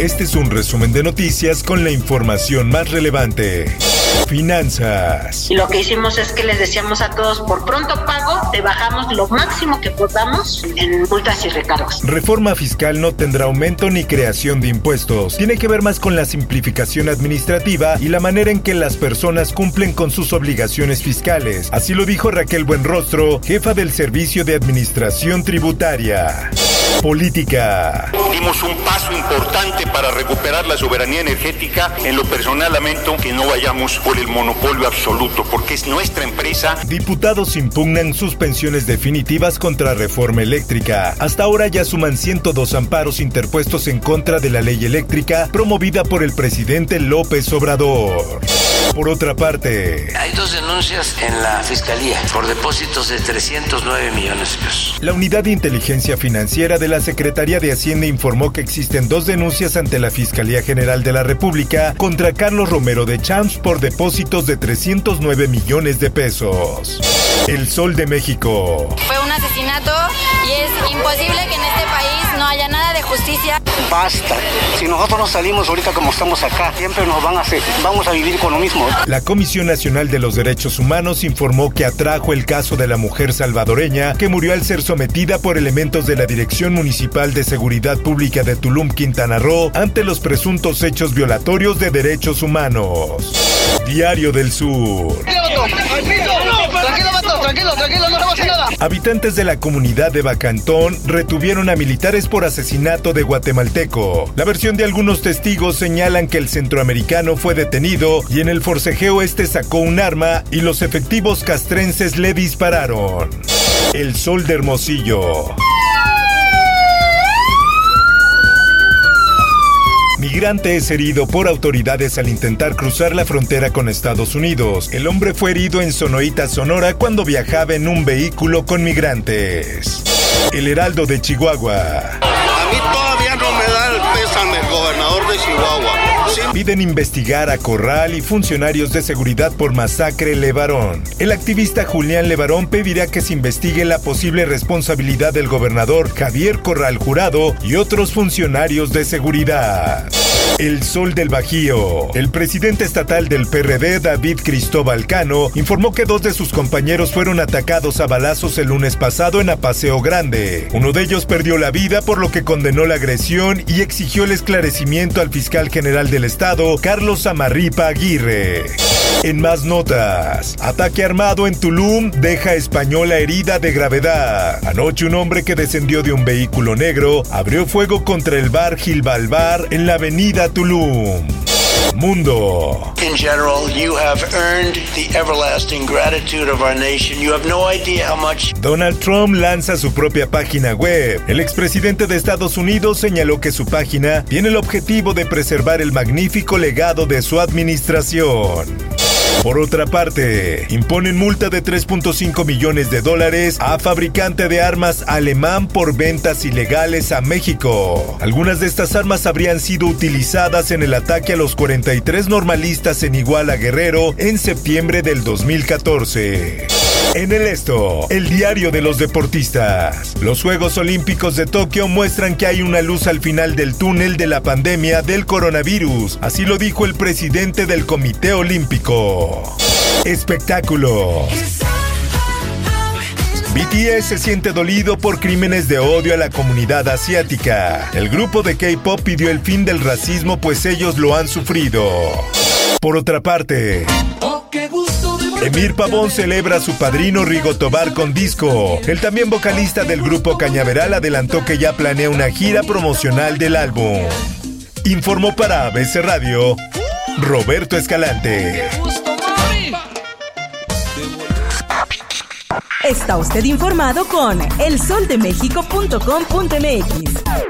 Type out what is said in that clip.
Este es un resumen de noticias con la información más relevante. Finanzas. Y lo que hicimos es que les decíamos a todos, por pronto pago, te bajamos lo máximo que podamos en multas y recargos. Reforma fiscal no tendrá aumento ni creación de impuestos. Tiene que ver más con la simplificación administrativa y la manera en que las personas cumplen con sus obligaciones fiscales. Así lo dijo Raquel Buenrostro, jefa del Servicio de Administración Tributaria. Política. Dimos un paso importante para recuperar la soberanía energética. En lo personal lamento que no vayamos por el monopolio absoluto, porque es nuestra empresa. Diputados impugnan suspensiones definitivas contra reforma eléctrica. Hasta ahora ya suman 102 amparos interpuestos en contra de la ley eléctrica promovida por el presidente López Obrador. Por otra parte, Hay dos denuncias en la fiscalía por depósitos de 309 millones de pesos. la Unidad de Inteligencia Financiera de la Secretaría de Hacienda informó que existen dos denuncias ante la Fiscalía General de la República contra Carlos Romero de Champs por depósitos de 309 millones de pesos. El Sol de México. Fue un asesinato y es imposible justicia. Basta. Si nosotros no salimos ahorita como estamos acá, siempre nos van a hacer, vamos a vivir con lo mismo. La Comisión Nacional de los Derechos Humanos informó que atrajo el caso de la mujer salvadoreña que murió al ser sometida por elementos de la Dirección Municipal de Seguridad Pública de Tulum, Quintana Roo, ante los presuntos hechos violatorios de derechos humanos. Diario del Sur. Tranquilo, tranquilo, no va a. Habitantes de la comunidad de Bacantón retuvieron a militares por asesinato de guatemalteco. La versión de algunos testigos señalan que el centroamericano fue detenido y en el forcejeo este sacó un arma y los efectivos castrenses le dispararon. El sol de Hermosillo. Migrante es herido por autoridades al intentar cruzar la frontera con Estados Unidos. El hombre fue herido en Sonoita, Sonora, cuando viajaba en un vehículo con migrantes. El Heraldo de Chihuahua. Piden investigar a Corral y funcionarios de seguridad por masacre Levarón. El activista Julián Levarón pedirá que se investigue la posible responsabilidad del gobernador Javier Corral Jurado y otros funcionarios de seguridad. El Sol del Bajío. El presidente estatal del PRD, David Cristóbal Cano, informó que dos de sus compañeros fueron atacados a balazos el lunes pasado en Apaseo Grande. Uno de ellos perdió la vida, por lo que condenó la agresión y exigió el esclarecimiento al fiscal general del estado, Carlos Amarripa Aguirre. En más notas, ataque armado en Tulum deja española herida de gravedad. Anoche un hombre que descendió de un vehículo negro abrió fuego contra el bar Gilbalbar en la avenida Tulum. Mundo. In general, you have earned the everlasting gratitude of our nation. You have no idea how much Donald Trump lanza su propia página web. El expresidente de Estados Unidos señaló que su página tiene el objetivo de preservar el magnífico legado de su administración. Por otra parte, imponen multa de 3.5 millones de dólares a fabricante de armas alemán por ventas ilegales a México. Algunas de estas armas habrían sido utilizadas en el ataque a los 43 normalistas en Iguala Guerrero en septiembre del 2014. En el esto, el diario de los deportistas. Los Juegos Olímpicos de Tokio muestran que hay una luz al final del túnel de la pandemia del coronavirus. Así lo dijo el presidente del Comité Olímpico. Espectáculo. BTS se siente dolido por crímenes de odio a la comunidad asiática. El grupo de K-pop pidió el fin del racismo pues ellos lo han sufrido. Por otra parte, Emir Pavón celebra a su padrino Rigo Tobar con disco. El también vocalista del grupo Cañaveral adelantó que ya planea una gira promocional del álbum. Informó para ABC Radio Roberto Escalante. Está usted informado con elsoldemexico.com.mx.